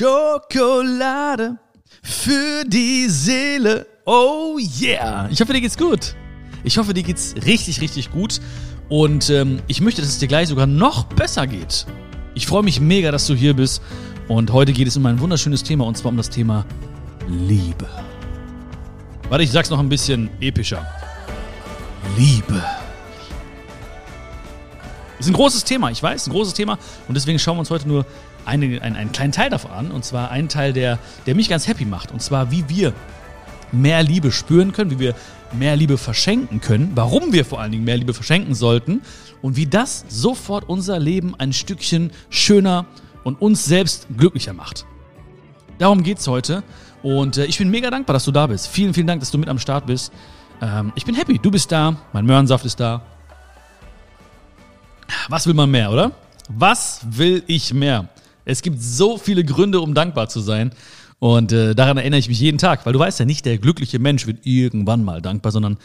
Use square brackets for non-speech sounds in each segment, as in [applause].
Schokolade für die Seele. Oh yeah. Ich hoffe, dir geht's gut. Ich hoffe, dir geht's richtig, richtig gut. Und ähm, ich möchte, dass es dir gleich sogar noch besser geht. Ich freue mich mega, dass du hier bist. Und heute geht es um ein wunderschönes Thema, und zwar um das Thema Liebe. Warte, ich sag's noch ein bisschen epischer. Liebe. Ist ein großes Thema, ich weiß, ein großes Thema. Und deswegen schauen wir uns heute nur eine, einen, einen kleinen Teil davon an. Und zwar einen Teil, der, der mich ganz happy macht. Und zwar, wie wir mehr Liebe spüren können, wie wir mehr Liebe verschenken können, warum wir vor allen Dingen mehr Liebe verschenken sollten und wie das sofort unser Leben ein Stückchen schöner und uns selbst glücklicher macht. Darum geht's heute und äh, ich bin mega dankbar, dass du da bist. Vielen, vielen Dank, dass du mit am Start bist. Ähm, ich bin happy, du bist da, mein Möhrensaft ist da. Was will man mehr, oder? Was will ich mehr? Es gibt so viele Gründe, um dankbar zu sein. Und äh, daran erinnere ich mich jeden Tag, weil du weißt ja nicht, der glückliche Mensch wird irgendwann mal dankbar, sondern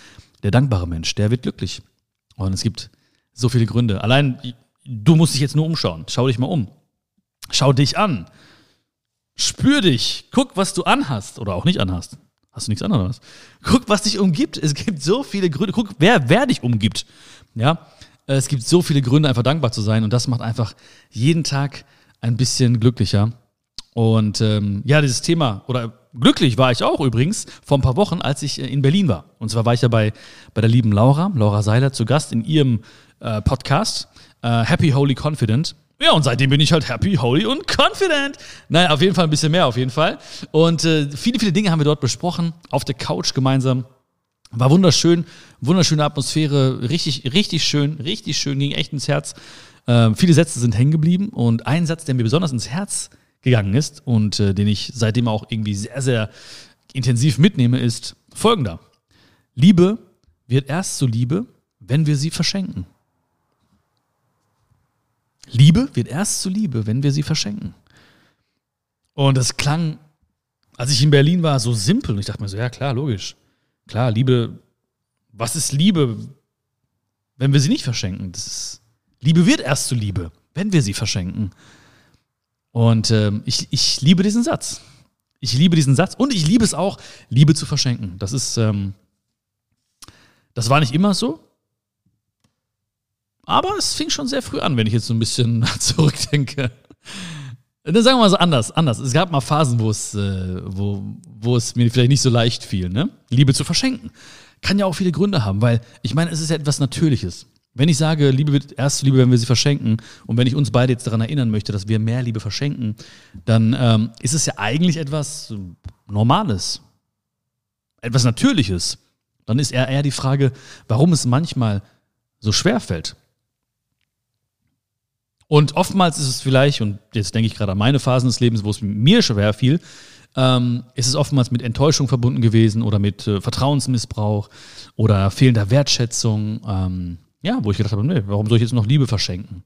der dankbare Mensch, der wird glücklich. Und es gibt so viele Gründe. Allein, du musst dich jetzt nur umschauen. Schau dich mal um. Schau dich an. Spür dich. Guck, was du anhast oder auch nicht anhast. Hast du nichts anderes? Guck, was dich umgibt. Es gibt so viele Gründe. Guck, wer, wer dich umgibt. Ja, es gibt so viele Gründe, einfach dankbar zu sein. Und das macht einfach jeden Tag ein bisschen glücklicher. Und ähm, ja, dieses Thema, oder glücklich war ich auch übrigens vor ein paar Wochen, als ich äh, in Berlin war. Und zwar war ich ja bei, bei der lieben Laura, Laura Seiler, zu Gast in ihrem äh, Podcast, äh, Happy, Holy, Confident. Ja, und seitdem bin ich halt happy, holy und confident. Naja, auf jeden Fall ein bisschen mehr, auf jeden Fall. Und äh, viele, viele Dinge haben wir dort besprochen, auf der Couch gemeinsam. War wunderschön, wunderschöne Atmosphäre, richtig, richtig schön, richtig schön, ging echt ins Herz. Äh, viele Sätze sind hängen geblieben und ein Satz, der mir besonders ins Herz gegangen ist und äh, den ich seitdem auch irgendwie sehr, sehr intensiv mitnehme, ist folgender. Liebe wird erst zu Liebe, wenn wir sie verschenken. Liebe wird erst zu Liebe, wenn wir sie verschenken. Und das klang, als ich in Berlin war, so simpel. Und ich dachte mir so, ja klar, logisch. Klar, Liebe, was ist Liebe, wenn wir sie nicht verschenken? Das ist, Liebe wird erst zu Liebe, wenn wir sie verschenken. Und ähm, ich, ich liebe diesen Satz. Ich liebe diesen Satz und ich liebe es auch, Liebe zu verschenken. Das ist, ähm, das war nicht immer so. Aber es fing schon sehr früh an, wenn ich jetzt so ein bisschen [laughs] zurückdenke. Dann sagen wir mal so anders, anders. Es gab mal Phasen, wo es, äh, wo, wo es mir vielleicht nicht so leicht fiel, ne? Liebe zu verschenken. Kann ja auch viele Gründe haben, weil ich meine, es ist ja etwas Natürliches. Wenn ich sage, Liebe wird erst Liebe, wenn wir sie verschenken, und wenn ich uns beide jetzt daran erinnern möchte, dass wir mehr Liebe verschenken, dann ähm, ist es ja eigentlich etwas Normales, etwas Natürliches. Dann ist eher, eher die Frage, warum es manchmal so schwer fällt. Und oftmals ist es vielleicht, und jetzt denke ich gerade an meine Phasen des Lebens, wo es mir schwer fiel, ähm, ist es oftmals mit Enttäuschung verbunden gewesen oder mit äh, Vertrauensmissbrauch oder fehlender Wertschätzung. Ähm, ja, wo ich gedacht habe, nee, warum soll ich jetzt noch Liebe verschenken?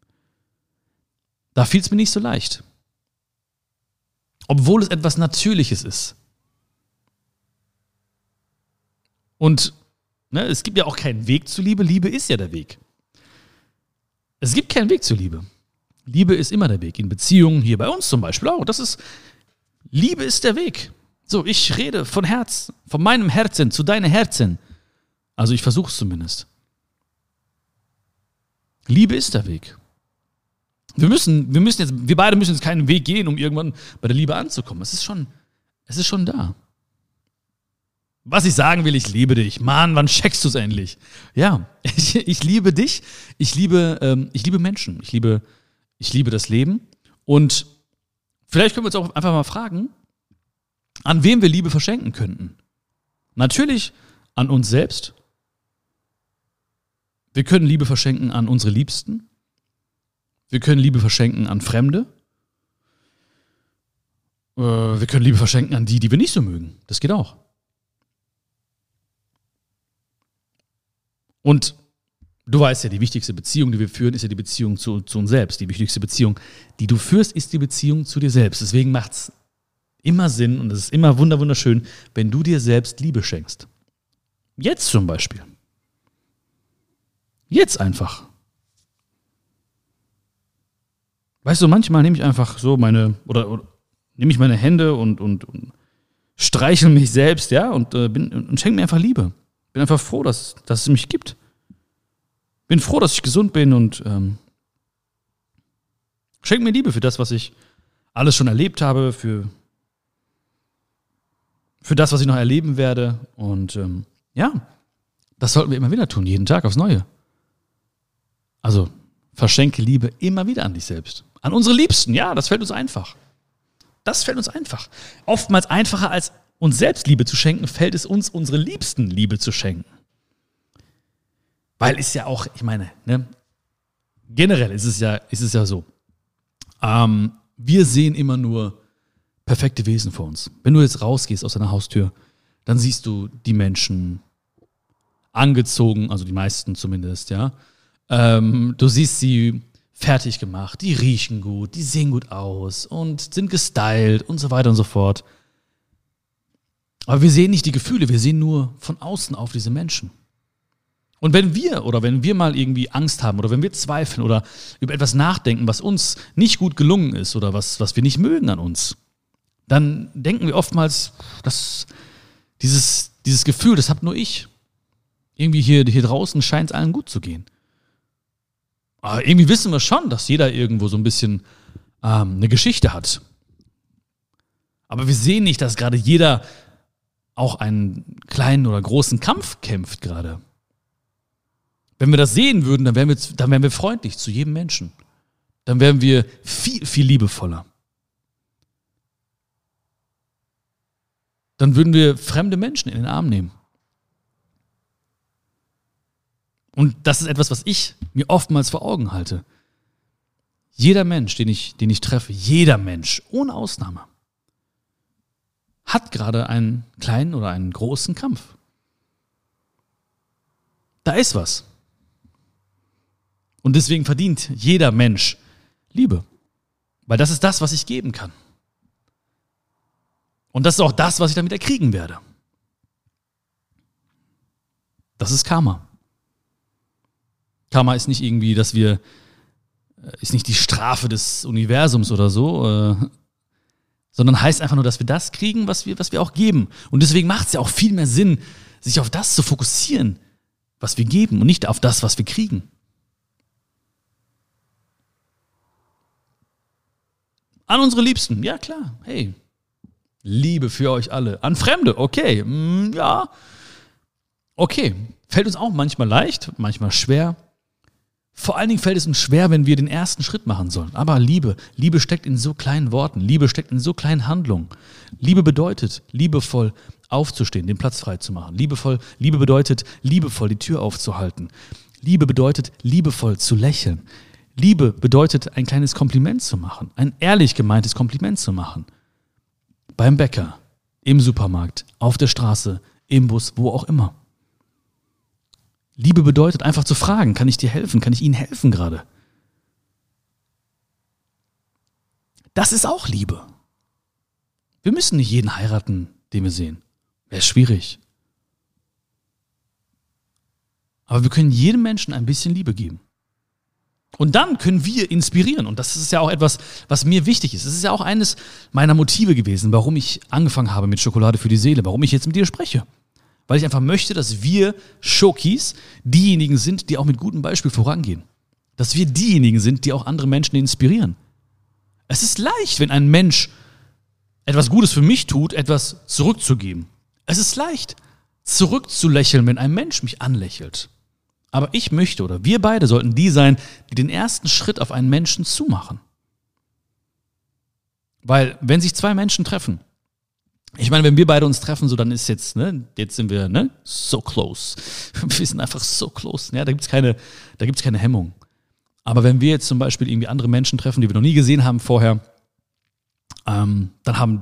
Da fiel es mir nicht so leicht. Obwohl es etwas Natürliches ist. Und ne, es gibt ja auch keinen Weg zu Liebe. Liebe ist ja der Weg. Es gibt keinen Weg zur Liebe. Liebe ist immer der Weg. In Beziehungen, hier bei uns zum Beispiel auch. Das ist, Liebe ist der Weg. So, ich rede von Herz, von meinem Herzen zu deinem Herzen. Also ich versuche es zumindest. Liebe ist der Weg. Wir müssen, wir müssen jetzt, wir beide müssen jetzt keinen Weg gehen, um irgendwann bei der Liebe anzukommen. Es ist schon, es ist schon da. Was ich sagen will, ich liebe dich. Mann, wann checkst du es endlich? Ja, [laughs] ich, ich, liebe dich. Ich liebe, ähm, ich liebe Menschen. Ich liebe, ich liebe das Leben. Und vielleicht können wir uns auch einfach mal fragen, an wem wir Liebe verschenken könnten. Natürlich an uns selbst, wir können Liebe verschenken an unsere Liebsten. Wir können Liebe verschenken an Fremde. Äh, wir können Liebe verschenken an die, die wir nicht so mögen. Das geht auch. Und du weißt ja, die wichtigste Beziehung, die wir führen, ist ja die Beziehung zu, zu uns selbst. Die wichtigste Beziehung, die du führst, ist die Beziehung zu dir selbst. Deswegen macht es immer Sinn und es ist immer wunderschön, wenn du dir selbst Liebe schenkst. Jetzt zum Beispiel. Jetzt einfach. Weißt du, manchmal nehme ich einfach so meine, oder, oder nehme ich meine Hände und, und, und streichel mich selbst, ja, und, äh, bin, und schenke mir einfach Liebe. Bin einfach froh, dass, dass es mich gibt. Bin froh, dass ich gesund bin und ähm, schenke mir Liebe für das, was ich alles schon erlebt habe, für, für das, was ich noch erleben werde. Und ähm, ja, das sollten wir immer wieder tun, jeden Tag aufs Neue. Also verschenke Liebe immer wieder an dich selbst. An unsere Liebsten, ja, das fällt uns einfach. Das fällt uns einfach. Oftmals einfacher als uns selbst Liebe zu schenken, fällt es uns, unsere Liebsten Liebe zu schenken. Weil es ja auch, ich meine, ne, generell ist es ja, ist es ja so. Ähm, wir sehen immer nur perfekte Wesen vor uns. Wenn du jetzt rausgehst aus deiner Haustür, dann siehst du die Menschen angezogen, also die meisten zumindest, ja. Ähm, du siehst sie fertig gemacht, die riechen gut, die sehen gut aus und sind gestylt und so weiter und so fort. Aber wir sehen nicht die Gefühle, wir sehen nur von außen auf diese Menschen. Und wenn wir oder wenn wir mal irgendwie Angst haben oder wenn wir zweifeln oder über etwas nachdenken, was uns nicht gut gelungen ist oder was, was wir nicht mögen an uns, dann denken wir oftmals, dass dieses, dieses Gefühl, das habe nur ich. Irgendwie hier, hier draußen scheint es allen gut zu gehen. Aber irgendwie wissen wir schon, dass jeder irgendwo so ein bisschen ähm, eine Geschichte hat. Aber wir sehen nicht, dass gerade jeder auch einen kleinen oder großen Kampf kämpft gerade. Wenn wir das sehen würden, dann wären wir, dann wären wir freundlich zu jedem Menschen. Dann wären wir viel, viel liebevoller. Dann würden wir fremde Menschen in den Arm nehmen. Und das ist etwas, was ich mir oftmals vor Augen halte. Jeder Mensch, den ich, den ich treffe, jeder Mensch, ohne Ausnahme, hat gerade einen kleinen oder einen großen Kampf. Da ist was. Und deswegen verdient jeder Mensch Liebe. Weil das ist das, was ich geben kann. Und das ist auch das, was ich damit erkriegen werde. Das ist Karma. Karma ist nicht irgendwie, dass wir, äh, ist nicht die Strafe des Universums oder so, äh, sondern heißt einfach nur, dass wir das kriegen, was wir, was wir auch geben. Und deswegen macht es ja auch viel mehr Sinn, sich auf das zu fokussieren, was wir geben und nicht auf das, was wir kriegen. An unsere Liebsten, ja klar, hey, Liebe für euch alle. An Fremde, okay, mm, ja, okay. Fällt uns auch manchmal leicht, manchmal schwer. Vor allen Dingen fällt es uns schwer, wenn wir den ersten Schritt machen sollen. Aber Liebe, Liebe steckt in so kleinen Worten, Liebe steckt in so kleinen Handlungen. Liebe bedeutet, liebevoll aufzustehen, den Platz frei zu machen. Liebevoll, Liebe bedeutet, liebevoll die Tür aufzuhalten. Liebe bedeutet, liebevoll zu lächeln. Liebe bedeutet, ein kleines Kompliment zu machen, ein ehrlich gemeintes Kompliment zu machen. Beim Bäcker, im Supermarkt, auf der Straße, im Bus, wo auch immer. Liebe bedeutet einfach zu fragen, kann ich dir helfen? Kann ich Ihnen helfen gerade? Das ist auch Liebe. Wir müssen nicht jeden heiraten, den wir sehen. Wäre schwierig. Aber wir können jedem Menschen ein bisschen Liebe geben. Und dann können wir inspirieren. Und das ist ja auch etwas, was mir wichtig ist. Es ist ja auch eines meiner Motive gewesen, warum ich angefangen habe mit Schokolade für die Seele, warum ich jetzt mit dir spreche weil ich einfach möchte, dass wir Schokis diejenigen sind, die auch mit gutem Beispiel vorangehen. Dass wir diejenigen sind, die auch andere Menschen inspirieren. Es ist leicht, wenn ein Mensch etwas Gutes für mich tut, etwas zurückzugeben. Es ist leicht, zurückzulächeln, wenn ein Mensch mich anlächelt. Aber ich möchte oder wir beide sollten die sein, die den ersten Schritt auf einen Menschen zumachen. Weil wenn sich zwei Menschen treffen ich meine, wenn wir beide uns treffen, so dann ist jetzt, ne, jetzt sind wir, ne, so close. [laughs] Wir sind einfach so close. Ja, da gibt's keine, da gibt's keine Hemmung. Aber wenn wir jetzt zum Beispiel irgendwie andere Menschen treffen, die wir noch nie gesehen haben vorher, ähm, dann haben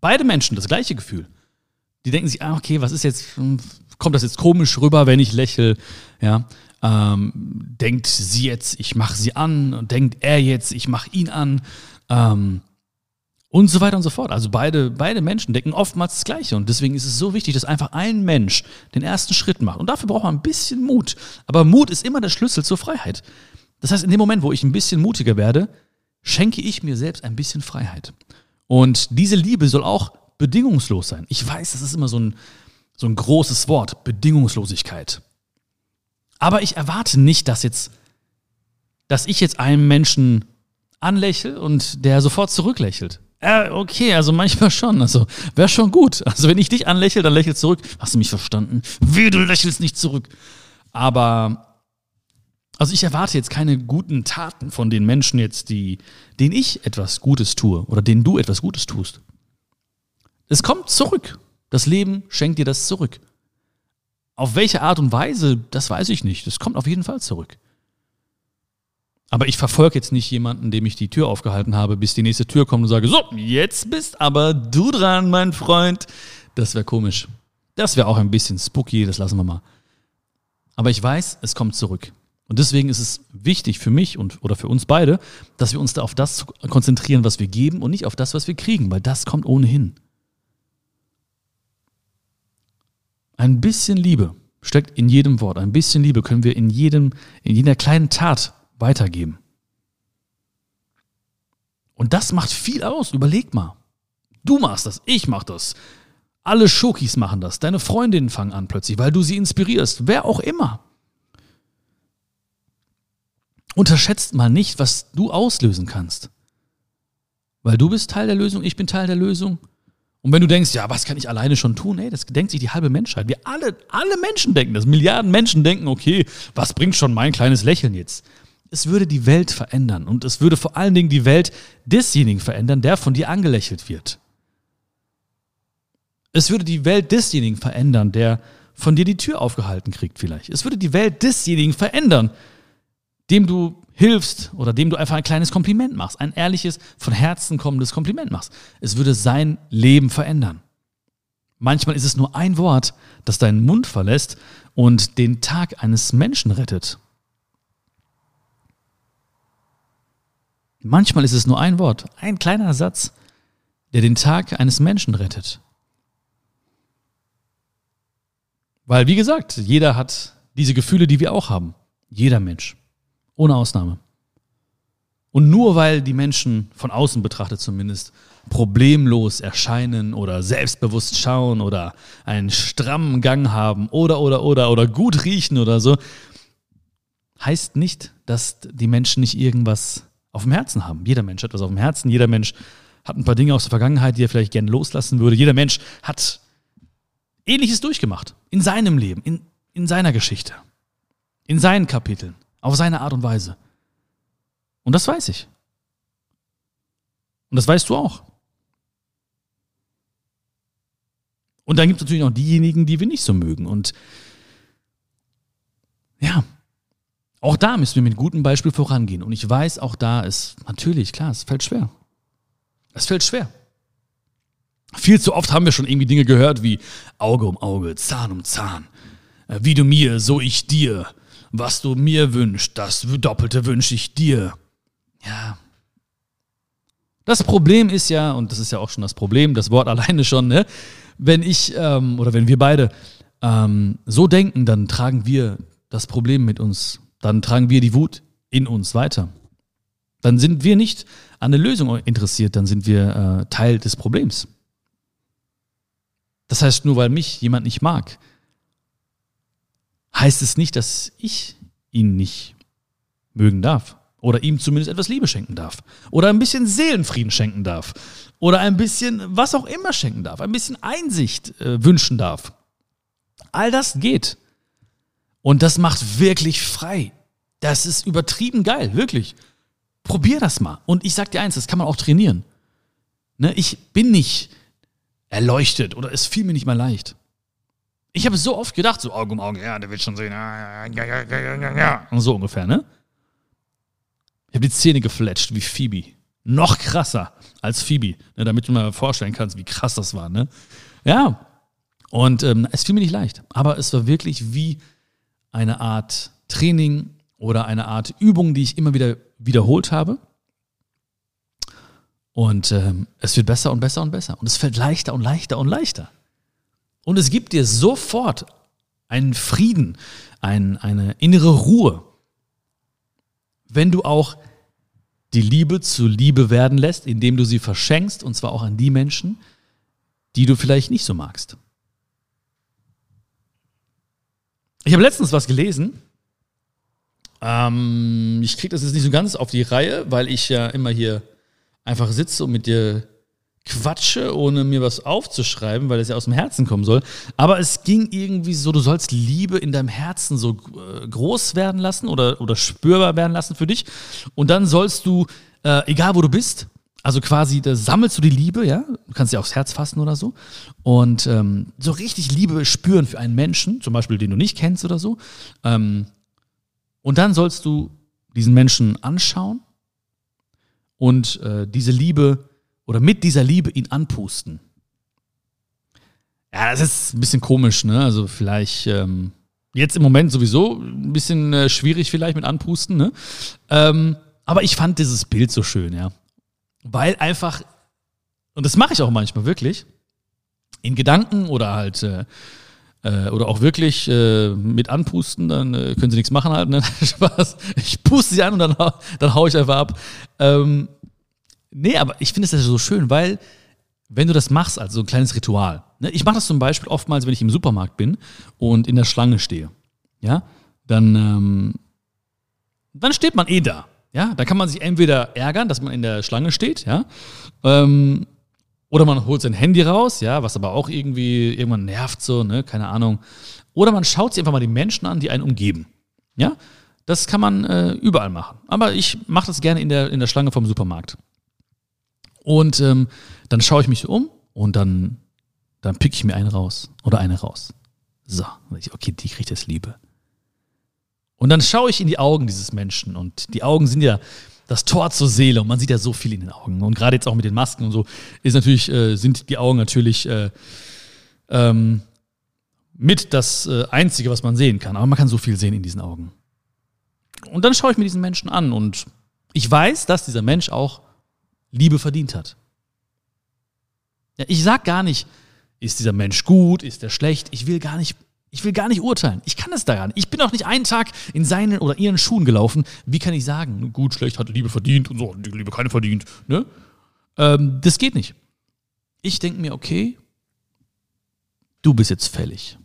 beide Menschen das gleiche Gefühl. Die denken sich, ah, okay, was ist jetzt, hm, kommt das jetzt komisch rüber, wenn ich lächle, ja? Ähm, denkt sie jetzt, ich mache sie an und denkt er jetzt, ich mache ihn an. Ähm, und so weiter und so fort. Also beide, beide Menschen denken oftmals das Gleiche. Und deswegen ist es so wichtig, dass einfach ein Mensch den ersten Schritt macht. Und dafür braucht man ein bisschen Mut. Aber Mut ist immer der Schlüssel zur Freiheit. Das heißt, in dem Moment, wo ich ein bisschen mutiger werde, schenke ich mir selbst ein bisschen Freiheit. Und diese Liebe soll auch bedingungslos sein. Ich weiß, das ist immer so ein, so ein großes Wort, Bedingungslosigkeit. Aber ich erwarte nicht, dass jetzt, dass ich jetzt einem Menschen anlächle und der sofort zurücklächelt. Äh, okay, also manchmal schon. Also wäre schon gut. Also wenn ich dich anlächle, dann lächel zurück. Hast du mich verstanden? Wie du lächelst nicht zurück. Aber also ich erwarte jetzt keine guten Taten von den Menschen jetzt, die, denen ich etwas Gutes tue oder denen du etwas Gutes tust. Es kommt zurück. Das Leben schenkt dir das zurück. Auf welche Art und Weise, das weiß ich nicht. Das kommt auf jeden Fall zurück. Aber ich verfolge jetzt nicht jemanden, dem ich die Tür aufgehalten habe, bis die nächste Tür kommt und sage, so, jetzt bist aber du dran, mein Freund. Das wäre komisch. Das wäre auch ein bisschen spooky, das lassen wir mal. Aber ich weiß, es kommt zurück. Und deswegen ist es wichtig für mich und oder für uns beide, dass wir uns da auf das konzentrieren, was wir geben und nicht auf das, was wir kriegen, weil das kommt ohnehin. Ein bisschen Liebe steckt in jedem Wort. Ein bisschen Liebe können wir in jedem, in jeder kleinen Tat weitergeben. Und das macht viel aus. Überleg mal. Du machst das, ich mach das. Alle Schokis machen das. Deine Freundinnen fangen an plötzlich, weil du sie inspirierst. Wer auch immer. Unterschätzt mal nicht, was du auslösen kannst. Weil du bist Teil der Lösung, ich bin Teil der Lösung. Und wenn du denkst, ja, was kann ich alleine schon tun? Ey, das denkt sich die halbe Menschheit. Wir alle, alle Menschen denken das. Milliarden Menschen denken, okay, was bringt schon mein kleines Lächeln jetzt? Es würde die Welt verändern. Und es würde vor allen Dingen die Welt desjenigen verändern, der von dir angelächelt wird. Es würde die Welt desjenigen verändern, der von dir die Tür aufgehalten kriegt vielleicht. Es würde die Welt desjenigen verändern, dem du hilfst oder dem du einfach ein kleines Kompliment machst, ein ehrliches, von Herzen kommendes Kompliment machst. Es würde sein Leben verändern. Manchmal ist es nur ein Wort, das deinen Mund verlässt und den Tag eines Menschen rettet. Manchmal ist es nur ein Wort, ein kleiner Satz, der den Tag eines Menschen rettet. Weil, wie gesagt, jeder hat diese Gefühle, die wir auch haben. Jeder Mensch. Ohne Ausnahme. Und nur weil die Menschen von außen betrachtet zumindest problemlos erscheinen oder selbstbewusst schauen oder einen strammen Gang haben oder oder oder oder gut riechen oder so, heißt nicht, dass die Menschen nicht irgendwas auf dem Herzen haben. Jeder Mensch hat was auf dem Herzen, jeder Mensch hat ein paar Dinge aus der Vergangenheit, die er vielleicht gerne loslassen würde. Jeder Mensch hat Ähnliches durchgemacht in seinem Leben, in, in seiner Geschichte, in seinen Kapiteln. Auf seine Art und Weise. Und das weiß ich. Und das weißt du auch. Und dann gibt es natürlich noch diejenigen, die wir nicht so mögen. Und ja, auch da müssen wir mit gutem Beispiel vorangehen. Und ich weiß, auch da ist natürlich, klar, es fällt schwer. Es fällt schwer. Viel zu oft haben wir schon irgendwie Dinge gehört wie Auge um Auge, Zahn um Zahn. Äh, wie du mir, so ich dir was du mir wünschst, das Doppelte wünsche ich dir. Ja. Das Problem ist ja, und das ist ja auch schon das Problem, das Wort [laughs] alleine schon, ne? wenn ich ähm, oder wenn wir beide ähm, so denken, dann tragen wir das Problem mit uns, dann tragen wir die Wut in uns weiter. Dann sind wir nicht an der Lösung interessiert, dann sind wir äh, Teil des Problems. Das heißt, nur weil mich jemand nicht mag, heißt es nicht, dass ich ihn nicht mögen darf. Oder ihm zumindest etwas Liebe schenken darf. Oder ein bisschen Seelenfrieden schenken darf. Oder ein bisschen was auch immer schenken darf. Ein bisschen Einsicht äh, wünschen darf. All das geht. Und das macht wirklich frei. Das ist übertrieben geil, wirklich. Probier das mal. Und ich sag dir eins, das kann man auch trainieren. Ne, ich bin nicht erleuchtet oder es fiel mir nicht mal leicht. Ich habe so oft gedacht, so Auge um Auge, ja, der wird schon sehen, ja, ja, ja, ja, ja. Und so ungefähr, ne? Ich habe die Zähne gefletscht wie Phoebe. Noch krasser als Phoebe, ne, damit du mal vorstellen kannst, wie krass das war, ne? Ja. Und ähm, es fiel mir nicht leicht, aber es war wirklich wie eine Art Training oder eine Art Übung, die ich immer wieder wiederholt habe. Und ähm, es wird besser und besser und besser. Und es fällt leichter und leichter und leichter. Und es gibt dir sofort einen Frieden, ein, eine innere Ruhe, wenn du auch die Liebe zu Liebe werden lässt, indem du sie verschenkst, und zwar auch an die Menschen, die du vielleicht nicht so magst. Ich habe letztens was gelesen. Ähm, ich kriege das jetzt nicht so ganz auf die Reihe, weil ich ja immer hier einfach sitze und mit dir quatsche, ohne mir was aufzuschreiben, weil es ja aus dem Herzen kommen soll. Aber es ging irgendwie so, du sollst Liebe in deinem Herzen so äh, groß werden lassen oder, oder spürbar werden lassen für dich. Und dann sollst du, äh, egal wo du bist, also quasi, da sammelst du die Liebe, ja, du kannst ja aufs Herz fassen oder so. Und ähm, so richtig Liebe spüren für einen Menschen, zum Beispiel den du nicht kennst oder so. Ähm, und dann sollst du diesen Menschen anschauen und äh, diese Liebe oder mit dieser Liebe ihn anpusten. Ja, das ist ein bisschen komisch, ne? Also vielleicht ähm, jetzt im Moment sowieso ein bisschen äh, schwierig vielleicht mit anpusten, ne? Ähm, aber ich fand dieses Bild so schön, ja. Weil einfach, und das mache ich auch manchmal wirklich, in Gedanken oder halt äh, äh, oder auch wirklich äh, mit anpusten, dann äh, können sie nichts machen halt, ne? [laughs] Spaß. Ich puste sie an und dann, dann hau ich einfach ab. Ähm, Nee, aber ich finde es ja so schön, weil wenn du das machst, also so ein kleines Ritual. Ne? Ich mache das zum Beispiel oftmals, wenn ich im Supermarkt bin und in der Schlange stehe. Ja, dann, ähm, dann steht man eh da. Ja, da kann man sich entweder ärgern, dass man in der Schlange steht, ja, ähm, oder man holt sein Handy raus, ja, was aber auch irgendwie irgendwann nervt so, ne, keine Ahnung. Oder man schaut sich einfach mal die Menschen an, die einen umgeben. Ja, das kann man äh, überall machen. Aber ich mache das gerne in der, in der Schlange vom Supermarkt. Und ähm, dann schaue ich mich um und dann, dann pick ich mir einen raus oder eine raus. So, okay, die kriegt jetzt Liebe. Und dann schaue ich in die Augen dieses Menschen und die Augen sind ja das Tor zur Seele und man sieht ja so viel in den Augen. Und gerade jetzt auch mit den Masken und so ist natürlich, äh, sind die Augen natürlich äh, ähm, mit das äh, Einzige, was man sehen kann. Aber man kann so viel sehen in diesen Augen. Und dann schaue ich mir diesen Menschen an und ich weiß, dass dieser Mensch auch Liebe verdient hat. Ja, ich sag gar nicht, ist dieser Mensch gut, ist er schlecht. Ich will gar nicht, ich will gar nicht urteilen. Ich kann es da gar nicht. Ich bin auch nicht einen Tag in seinen oder ihren Schuhen gelaufen. Wie kann ich sagen, gut, schlecht, hat Liebe verdient und so, die Liebe keine verdient. Ne? Ähm, das geht nicht. Ich denke mir, okay, du bist jetzt fällig.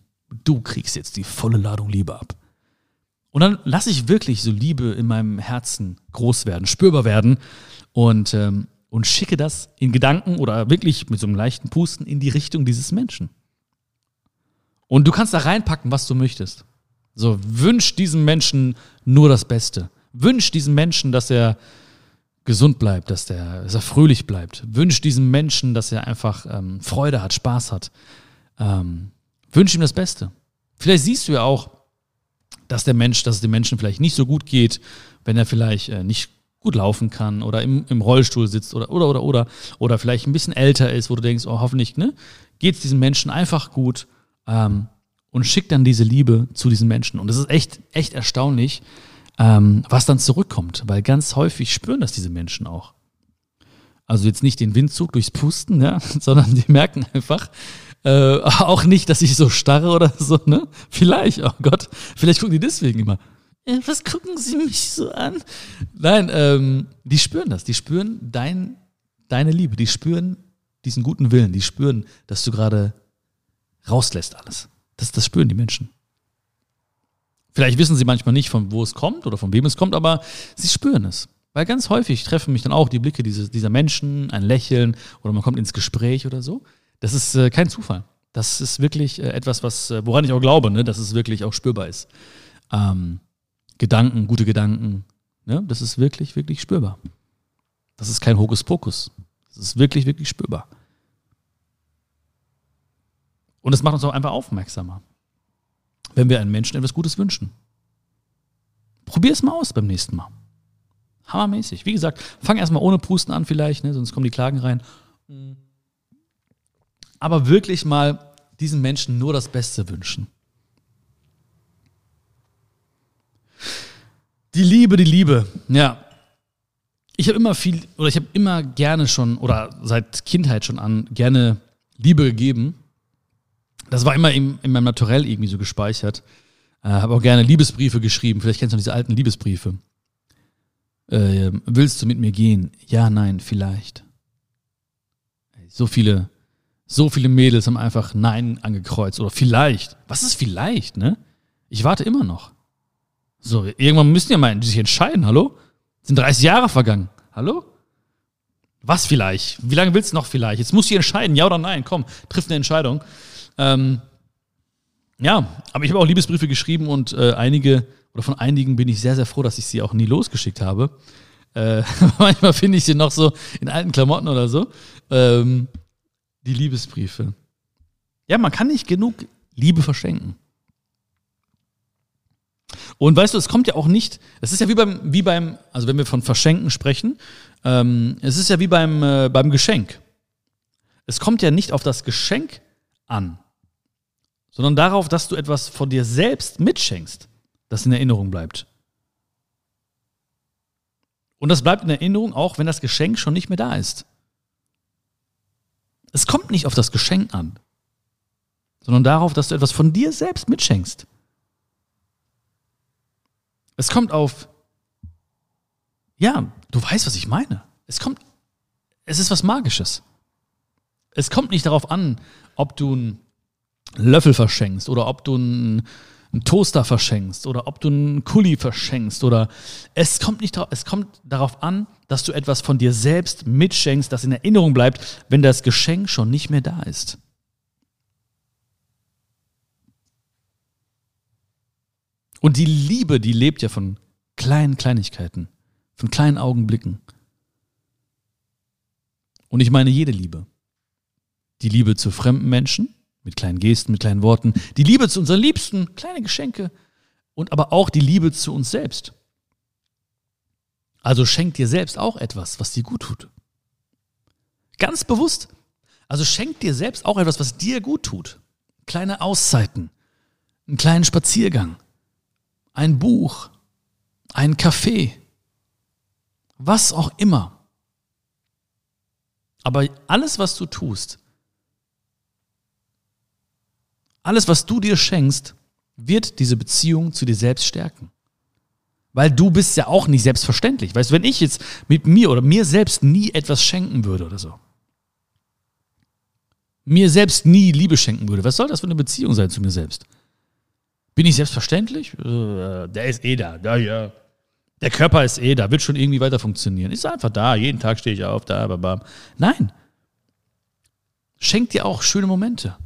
Du kriegst jetzt die volle Ladung Liebe ab. Und dann lasse ich wirklich so Liebe in meinem Herzen groß werden, spürbar werden. Und ähm, und schicke das in Gedanken oder wirklich mit so einem leichten Pusten in die Richtung dieses Menschen. Und du kannst da reinpacken, was du möchtest. So, wünsch diesem Menschen nur das Beste. Wünsch diesem Menschen, dass er gesund bleibt, dass, der, dass er fröhlich bleibt. Wünsch diesem Menschen, dass er einfach ähm, Freude hat, Spaß hat. Ähm, wünsch ihm das Beste. Vielleicht siehst du ja auch, dass der Mensch, dass es dem Menschen vielleicht nicht so gut geht, wenn er vielleicht äh, nicht gut laufen kann oder im, im Rollstuhl sitzt oder, oder, oder, oder, oder vielleicht ein bisschen älter ist, wo du denkst, oh, hoffentlich, ne, geht es diesem Menschen einfach gut ähm, und schickt dann diese Liebe zu diesen Menschen. Und das ist echt, echt erstaunlich, ähm, was dann zurückkommt, weil ganz häufig spüren das diese Menschen auch. Also jetzt nicht den Windzug durchs Pusten, ja, [laughs] sondern die merken einfach, äh, auch nicht, dass ich so starre oder so, ne? Vielleicht, oh Gott, vielleicht gucken die deswegen immer äh, was gucken Sie mich so an? Nein, ähm, die spüren das. Die spüren dein, deine Liebe. Die spüren diesen guten Willen. Die spüren, dass du gerade rauslässt alles. Das, das spüren die Menschen. Vielleicht wissen sie manchmal nicht, von wo es kommt oder von wem es kommt, aber sie spüren es. Weil ganz häufig treffen mich dann auch die Blicke dieses, dieser Menschen, ein Lächeln oder man kommt ins Gespräch oder so. Das ist äh, kein Zufall. Das ist wirklich äh, etwas, was, äh, woran ich auch glaube, ne, dass es wirklich auch spürbar ist. Ähm, Gedanken, gute Gedanken. Ne? Das ist wirklich, wirklich spürbar. Das ist kein Hokuspokus. Das ist wirklich, wirklich spürbar. Und es macht uns auch einfach aufmerksamer, wenn wir einem Menschen etwas Gutes wünschen. Probier es mal aus beim nächsten Mal. Hammermäßig. Wie gesagt, fang erstmal ohne Pusten an vielleicht, ne? sonst kommen die Klagen rein. Aber wirklich mal diesen Menschen nur das Beste wünschen. Die Liebe, die Liebe. Ja. Ich habe immer viel, oder ich habe immer gerne schon, oder seit Kindheit schon an, gerne Liebe gegeben. Das war immer in, in meinem Naturell irgendwie so gespeichert. Äh, habe auch gerne Liebesbriefe geschrieben. Vielleicht kennst du noch diese alten Liebesbriefe. Äh, willst du mit mir gehen? Ja, nein, vielleicht. So viele, so viele Mädels haben einfach Nein angekreuzt oder vielleicht. Was ist vielleicht, ne? Ich warte immer noch. So, irgendwann müssen ja mal sich entscheiden, hallo? Sind 30 Jahre vergangen. Hallo? Was vielleicht? Wie lange willst du noch vielleicht? Jetzt musst du entscheiden, ja oder nein. Komm, triff eine Entscheidung. Ähm, ja, aber ich habe auch Liebesbriefe geschrieben und äh, einige, oder von einigen bin ich sehr, sehr froh, dass ich sie auch nie losgeschickt habe. Äh, [laughs] manchmal finde ich sie noch so in alten Klamotten oder so. Ähm, die Liebesbriefe. Ja, man kann nicht genug Liebe verschenken. Und weißt du, es kommt ja auch nicht, es ist ja wie beim, wie beim, also wenn wir von Verschenken sprechen, ähm, es ist ja wie beim, äh, beim Geschenk. Es kommt ja nicht auf das Geschenk an, sondern darauf, dass du etwas von dir selbst mitschenkst, das in Erinnerung bleibt. Und das bleibt in Erinnerung, auch wenn das Geschenk schon nicht mehr da ist. Es kommt nicht auf das Geschenk an, sondern darauf, dass du etwas von dir selbst mitschenkst. Es kommt auf, ja, du weißt, was ich meine. Es kommt, es ist was Magisches. Es kommt nicht darauf an, ob du einen Löffel verschenkst oder ob du einen, einen Toaster verschenkst oder ob du einen Kuli verschenkst oder es kommt nicht es kommt darauf an, dass du etwas von dir selbst mitschenkst, das in Erinnerung bleibt, wenn das Geschenk schon nicht mehr da ist. Und die Liebe, die lebt ja von kleinen Kleinigkeiten, von kleinen Augenblicken. Und ich meine jede Liebe. Die Liebe zu fremden Menschen, mit kleinen Gesten, mit kleinen Worten, die Liebe zu unseren Liebsten, kleine Geschenke und aber auch die Liebe zu uns selbst. Also schenk dir selbst auch etwas, was dir gut tut. Ganz bewusst. Also schenk dir selbst auch etwas, was dir gut tut. Kleine Auszeiten, einen kleinen Spaziergang, ein Buch, ein Kaffee, was auch immer. Aber alles, was du tust, alles, was du dir schenkst, wird diese Beziehung zu dir selbst stärken. Weil du bist ja auch nicht selbstverständlich. Weißt du, wenn ich jetzt mit mir oder mir selbst nie etwas schenken würde oder so, mir selbst nie Liebe schenken würde, was soll das für eine Beziehung sein zu mir selbst? Bin ich selbstverständlich? Äh, der ist eh da. Ja, ja. Der Körper ist eh da, wird schon irgendwie weiter funktionieren. Ist einfach da, jeden Tag stehe ich auf, da, bam. Nein. Schenk dir auch schöne Momente.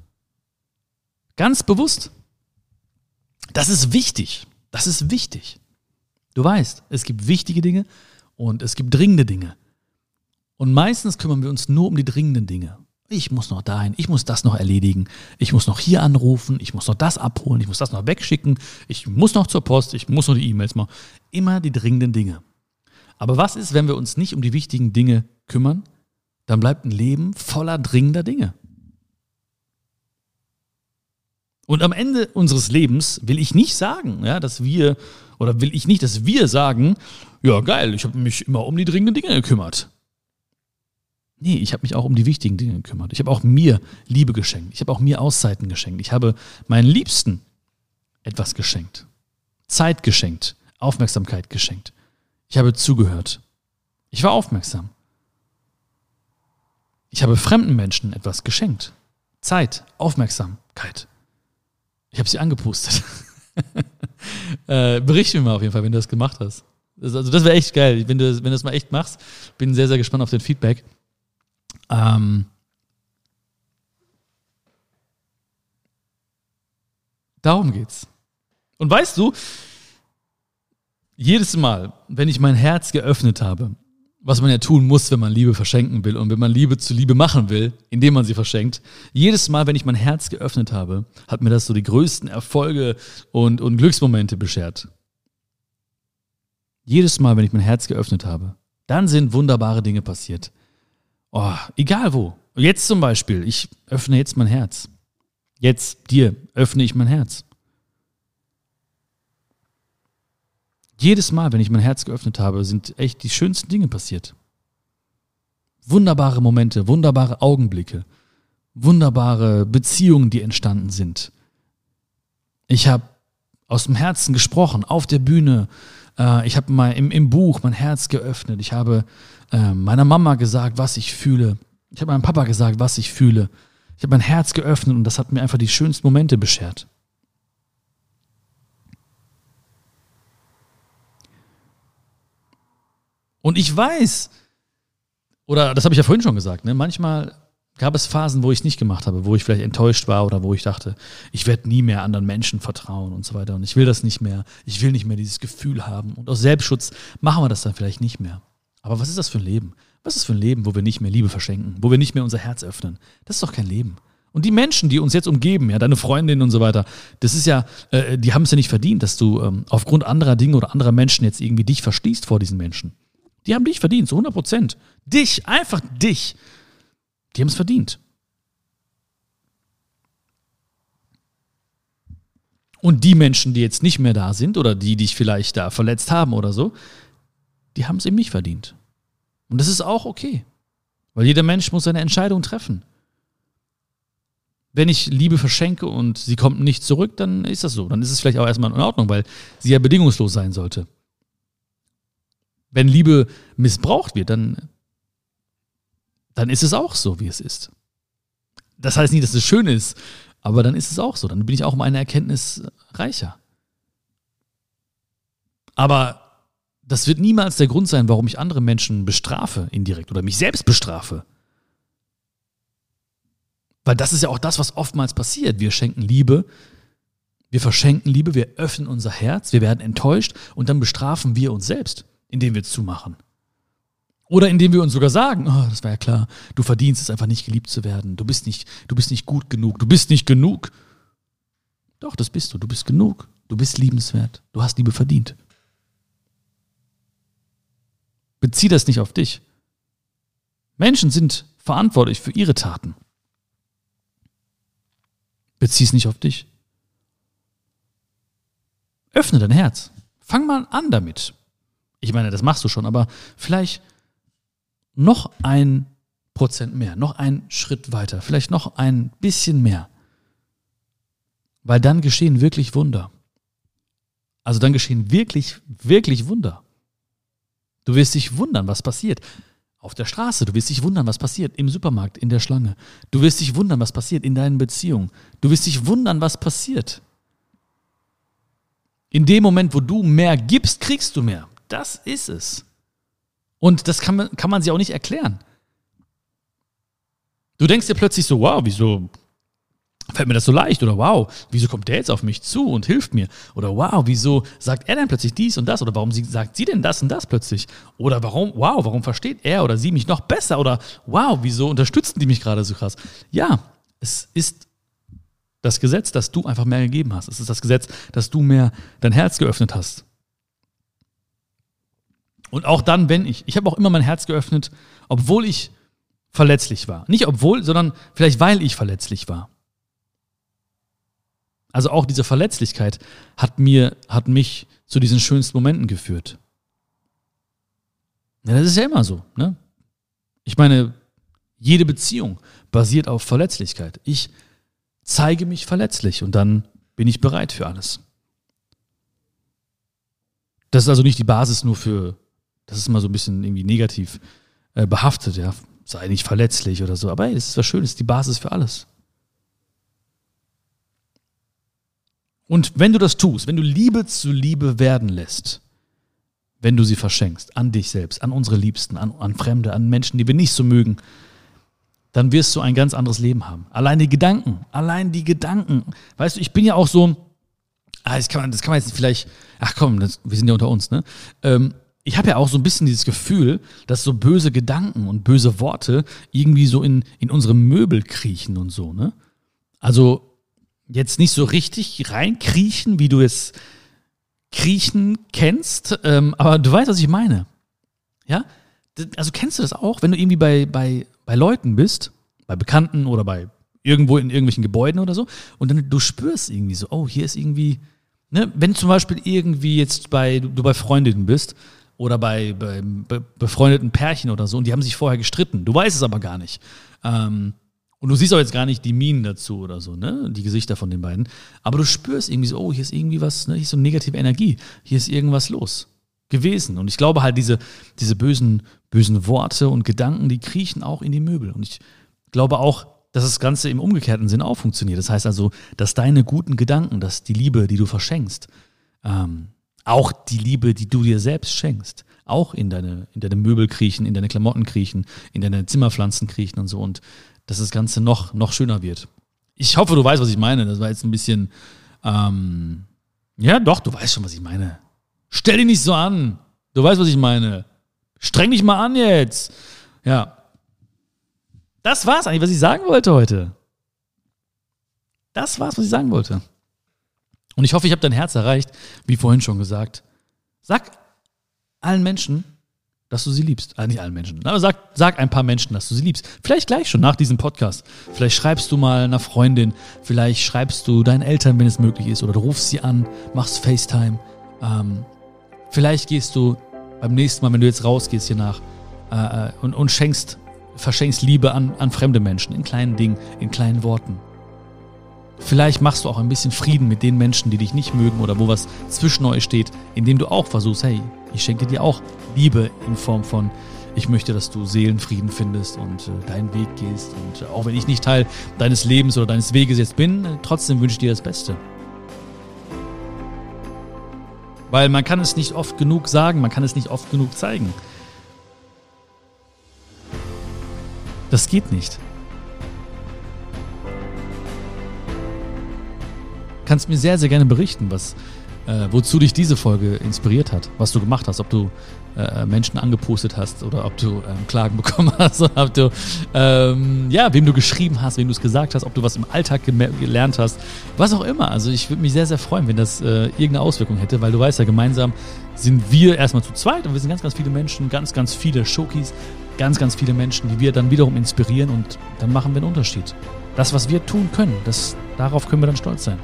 Ganz bewusst. Das ist wichtig. Das ist wichtig. Du weißt, es gibt wichtige Dinge und es gibt dringende Dinge. Und meistens kümmern wir uns nur um die dringenden Dinge ich muss noch dahin, ich muss das noch erledigen, ich muss noch hier anrufen, ich muss noch das abholen, ich muss das noch wegschicken, ich muss noch zur Post, ich muss noch die E-Mails machen. Immer die dringenden Dinge. Aber was ist, wenn wir uns nicht um die wichtigen Dinge kümmern? Dann bleibt ein Leben voller dringender Dinge. Und am Ende unseres Lebens will ich nicht sagen, ja, dass wir, oder will ich nicht, dass wir sagen, ja geil, ich habe mich immer um die dringenden Dinge gekümmert. Nee, ich habe mich auch um die wichtigen Dinge gekümmert. Ich habe auch mir Liebe geschenkt. Ich habe auch mir Auszeiten geschenkt. Ich habe meinen Liebsten etwas geschenkt. Zeit geschenkt. Aufmerksamkeit geschenkt. Ich habe zugehört. Ich war aufmerksam. Ich habe fremden Menschen etwas geschenkt. Zeit, Aufmerksamkeit. Ich habe sie angepustet. [laughs] äh, berichte mir mal auf jeden Fall, wenn du das gemacht hast. also das wäre echt geil, wenn du, wenn du das mal echt machst. Bin sehr, sehr gespannt auf den Feedback. Ähm, darum geht's. Und weißt du, jedes Mal, wenn ich mein Herz geöffnet habe, was man ja tun muss, wenn man Liebe verschenken will und wenn man Liebe zu Liebe machen will, indem man sie verschenkt, jedes Mal, wenn ich mein Herz geöffnet habe, hat mir das so die größten Erfolge und, und Glücksmomente beschert. Jedes Mal, wenn ich mein Herz geöffnet habe, dann sind wunderbare Dinge passiert. Oh, egal wo. Jetzt zum Beispiel, ich öffne jetzt mein Herz. Jetzt dir öffne ich mein Herz. Jedes Mal, wenn ich mein Herz geöffnet habe, sind echt die schönsten Dinge passiert. Wunderbare Momente, wunderbare Augenblicke, wunderbare Beziehungen, die entstanden sind. Ich habe aus dem Herzen gesprochen, auf der Bühne, Äh, ich habe mal im, im Buch mein Herz geöffnet. Ich habe äh, meiner Mama gesagt, was ich fühle. Ich habe meinem Papa gesagt, was ich fühle. Ich habe mein Herz geöffnet und das hat mir einfach die schönsten Momente beschert. Und ich weiß, oder das habe ich ja vorhin schon gesagt, ne, manchmal gab es Phasen, wo ich es nicht gemacht habe, wo ich vielleicht enttäuscht war oder wo ich dachte, ich werde nie mehr anderen Menschen vertrauen und so weiter. Und ich will das nicht mehr. Ich will nicht mehr dieses Gefühl haben. Und aus Selbstschutz machen wir das dann vielleicht nicht mehr. Aber was ist das für ein Leben? Was ist für ein Leben, wo wir nicht mehr Liebe verschenken, wo wir nicht mehr unser Herz öffnen? Das ist doch kein Leben. Und die Menschen, die uns jetzt umgeben, ja, deine Freundinnen und so weiter, das ist ja, äh, die haben es ja nicht verdient, dass du ähm, aufgrund anderer Dinge oder anderer Menschen jetzt irgendwie dich verstehst vor diesen Menschen. Die haben dich verdient, zu 100 Prozent. Dich, einfach dich. Die haben es verdient. Und die Menschen, die jetzt nicht mehr da sind oder die dich vielleicht da verletzt haben oder so, die haben es eben nicht verdient. Und das ist auch okay. Weil jeder Mensch muss seine Entscheidung treffen. Wenn ich Liebe verschenke und sie kommt nicht zurück, dann ist das so. Dann ist es vielleicht auch erstmal in Ordnung, weil sie ja bedingungslos sein sollte. Wenn Liebe missbraucht wird, dann dann ist es auch so, wie es ist. Das heißt nicht, dass es schön ist, aber dann ist es auch so. Dann bin ich auch um eine Erkenntnis reicher. Aber das wird niemals der Grund sein, warum ich andere Menschen bestrafe indirekt oder mich selbst bestrafe. Weil das ist ja auch das, was oftmals passiert. Wir schenken Liebe, wir verschenken Liebe, wir öffnen unser Herz, wir werden enttäuscht und dann bestrafen wir uns selbst, indem wir zumachen. Oder indem wir uns sogar sagen, oh, das war ja klar, du verdienst es einfach nicht geliebt zu werden. Du bist nicht, du bist nicht gut genug. Du bist nicht genug. Doch, das bist du. Du bist genug. Du bist liebenswert. Du hast Liebe verdient. Bezieh das nicht auf dich. Menschen sind verantwortlich für ihre Taten. Bezieh es nicht auf dich. Öffne dein Herz. Fang mal an damit. Ich meine, das machst du schon, aber vielleicht noch ein Prozent mehr, noch einen Schritt weiter, vielleicht noch ein bisschen mehr. Weil dann geschehen wirklich Wunder. Also dann geschehen wirklich, wirklich Wunder. Du wirst dich wundern, was passiert. Auf der Straße, du wirst dich wundern, was passiert. Im Supermarkt, in der Schlange. Du wirst dich wundern, was passiert in deinen Beziehungen. Du wirst dich wundern, was passiert. In dem Moment, wo du mehr gibst, kriegst du mehr. Das ist es. Und das kann man, kann man sich auch nicht erklären. Du denkst dir plötzlich so, wow, wieso fällt mir das so leicht? Oder wow, wieso kommt der jetzt auf mich zu und hilft mir? Oder wow, wieso sagt er denn plötzlich dies und das? Oder warum sagt sie denn das und das plötzlich? Oder warum, wow, warum versteht er oder sie mich noch besser? Oder wow, wieso unterstützen die mich gerade so krass? Ja, es ist das Gesetz, dass du einfach mehr gegeben hast. Es ist das Gesetz, dass du mehr dein Herz geöffnet hast. Und auch dann, wenn ich, ich habe auch immer mein Herz geöffnet, obwohl ich verletzlich war. Nicht obwohl, sondern vielleicht weil ich verletzlich war. Also auch diese Verletzlichkeit hat mir, hat mich zu diesen schönsten Momenten geführt. Ja, das ist ja immer so, ne? Ich meine, jede Beziehung basiert auf Verletzlichkeit. Ich zeige mich verletzlich und dann bin ich bereit für alles. Das ist also nicht die Basis nur für das ist immer so ein bisschen irgendwie negativ äh, behaftet, ja. Sei nicht verletzlich oder so. Aber hey, das ist was Schönes, die Basis für alles. Und wenn du das tust, wenn du Liebe zu Liebe werden lässt, wenn du sie verschenkst, an dich selbst, an unsere Liebsten, an, an Fremde, an Menschen, die wir nicht so mögen, dann wirst du ein ganz anderes Leben haben. Allein die Gedanken, allein die Gedanken. Weißt du, ich bin ja auch so, ah, das, kann man, das kann man jetzt vielleicht, ach komm, das, wir sind ja unter uns, ne? Ähm, ich habe ja auch so ein bisschen dieses Gefühl, dass so böse Gedanken und böse Worte irgendwie so in, in unsere Möbel kriechen und so, ne? Also jetzt nicht so richtig reinkriechen, wie du es kriechen kennst, ähm, aber du weißt, was ich meine. Ja? Also kennst du das auch, wenn du irgendwie bei, bei, bei Leuten bist, bei Bekannten oder bei irgendwo in irgendwelchen Gebäuden oder so, und dann du spürst irgendwie so, oh, hier ist irgendwie, ne, wenn zum Beispiel irgendwie jetzt bei, du bei Freundinnen bist oder bei, bei befreundeten Pärchen oder so und die haben sich vorher gestritten. Du weißt es aber gar nicht. Ähm, und du siehst auch jetzt gar nicht die Minen dazu oder so, ne? Die Gesichter von den beiden. Aber du spürst irgendwie so, oh, hier ist irgendwie was, ne? hier ist so eine negative Energie. Hier ist irgendwas los. gewesen. Und ich glaube halt, diese, diese bösen, bösen Worte und Gedanken, die kriechen auch in die Möbel. Und ich glaube auch, dass das Ganze im umgekehrten Sinn auch funktioniert. Das heißt also, dass deine guten Gedanken, dass die Liebe, die du verschenkst, ähm, auch die Liebe, die du dir selbst schenkst, auch in deine, in deine Möbel kriechen, in deine Klamotten kriechen, in deine Zimmerpflanzen kriechen und so. Und dass das Ganze noch, noch schöner wird. Ich hoffe, du weißt, was ich meine. Das war jetzt ein bisschen. Ähm, ja, doch, du weißt schon, was ich meine. Stell dich nicht so an. Du weißt, was ich meine. Streng dich mal an jetzt. Ja. Das war's eigentlich, was ich sagen wollte heute. Das war's, was ich sagen wollte. Und ich hoffe, ich habe dein Herz erreicht, wie vorhin schon gesagt. Sag allen Menschen, dass du sie liebst. Ah, nicht allen Menschen. Aber sag, sag ein paar Menschen, dass du sie liebst. Vielleicht gleich schon nach diesem Podcast. Vielleicht schreibst du mal einer Freundin, vielleicht schreibst du deinen Eltern, wenn es möglich ist, oder du rufst sie an, machst FaceTime. Ähm, vielleicht gehst du beim nächsten Mal, wenn du jetzt rausgehst hier nach äh, äh, und, und schenkst, verschenkst Liebe an, an fremde Menschen, in kleinen Dingen, in kleinen Worten. Vielleicht machst du auch ein bisschen Frieden mit den Menschen, die dich nicht mögen oder wo was zwischen euch steht, indem du auch versuchst, hey, ich schenke dir auch Liebe in Form von, ich möchte, dass du Seelenfrieden findest und äh, deinen Weg gehst. Und äh, auch wenn ich nicht Teil deines Lebens oder deines Weges jetzt bin, äh, trotzdem wünsche ich dir das Beste. Weil man kann es nicht oft genug sagen, man kann es nicht oft genug zeigen. Das geht nicht. Kannst mir sehr, sehr gerne berichten, was äh, wozu dich diese Folge inspiriert hat, was du gemacht hast, ob du äh, Menschen angepostet hast oder ob du ähm, Klagen [laughs] bekommen hast oder ob du, ähm, ja, wem du geschrieben hast, wem du es gesagt hast, ob du was im Alltag gelernt hast, was auch immer. Also ich würde mich sehr, sehr freuen, wenn das äh, irgendeine Auswirkung hätte, weil du weißt ja, gemeinsam sind wir erstmal zu zweit und wir sind ganz, ganz viele Menschen, ganz, ganz viele Shokis, ganz, ganz viele Menschen, die wir dann wiederum inspirieren und dann machen wir einen Unterschied. Das, was wir tun können, das, darauf können wir dann stolz sein.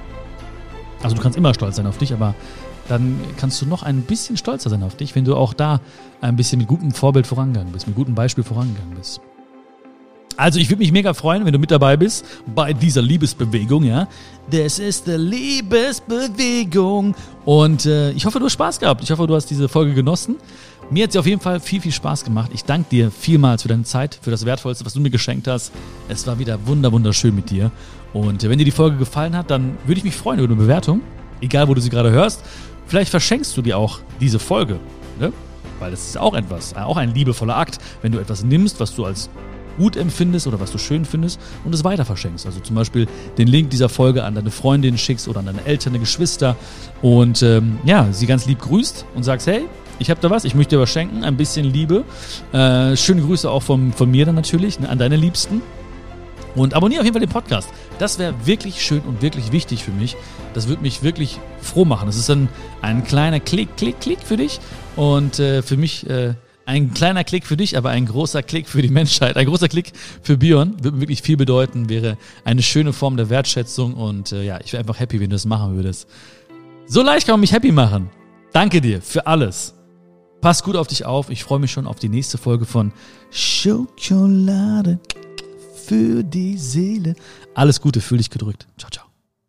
Also du kannst immer stolz sein auf dich, aber dann kannst du noch ein bisschen stolzer sein auf dich, wenn du auch da ein bisschen mit gutem Vorbild vorangegangen bist, mit gutem Beispiel vorangegangen bist. Also ich würde mich mega freuen, wenn du mit dabei bist bei dieser Liebesbewegung, ja. Das ist die Liebesbewegung. Und äh, ich hoffe, du hast Spaß gehabt. Ich hoffe, du hast diese Folge genossen. Mir hat sie auf jeden Fall viel, viel Spaß gemacht. Ich danke dir vielmals für deine Zeit, für das Wertvollste, was du mir geschenkt hast. Es war wieder wunder, wunderschön mit dir. Und wenn dir die Folge gefallen hat, dann würde ich mich freuen über eine Bewertung. Egal, wo du sie gerade hörst. Vielleicht verschenkst du dir auch diese Folge. Ne? Weil das ist auch etwas, auch ein liebevoller Akt, wenn du etwas nimmst, was du als gut empfindest oder was du schön findest und es weiter verschenkst. Also zum Beispiel den Link dieser Folge an deine Freundin schickst oder an deine Eltern, deine Geschwister und ähm, ja, sie ganz lieb grüßt und sagst, hey, ich habe da was, ich möchte dir was schenken, ein bisschen Liebe. Äh, schöne Grüße auch von, von mir dann natürlich, ne, an deine Liebsten. Und abonniere auf jeden Fall den Podcast. Das wäre wirklich schön und wirklich wichtig für mich. Das würde mich wirklich froh machen. Das ist dann ein kleiner Klick, Klick, Klick für dich. Und äh, für mich äh, ein kleiner Klick für dich, aber ein großer Klick für die Menschheit. Ein großer Klick für Björn. Würde mir wirklich viel bedeuten. Wäre eine schöne Form der Wertschätzung. Und äh, ja, ich wäre einfach happy, wenn du das machen würdest. So leicht kann man mich happy machen. Danke dir für alles. Pass gut auf dich auf. Ich freue mich schon auf die nächste Folge von Schokolade für die Seele. Alles Gute, fühl dich gedrückt. Ciao, ciao.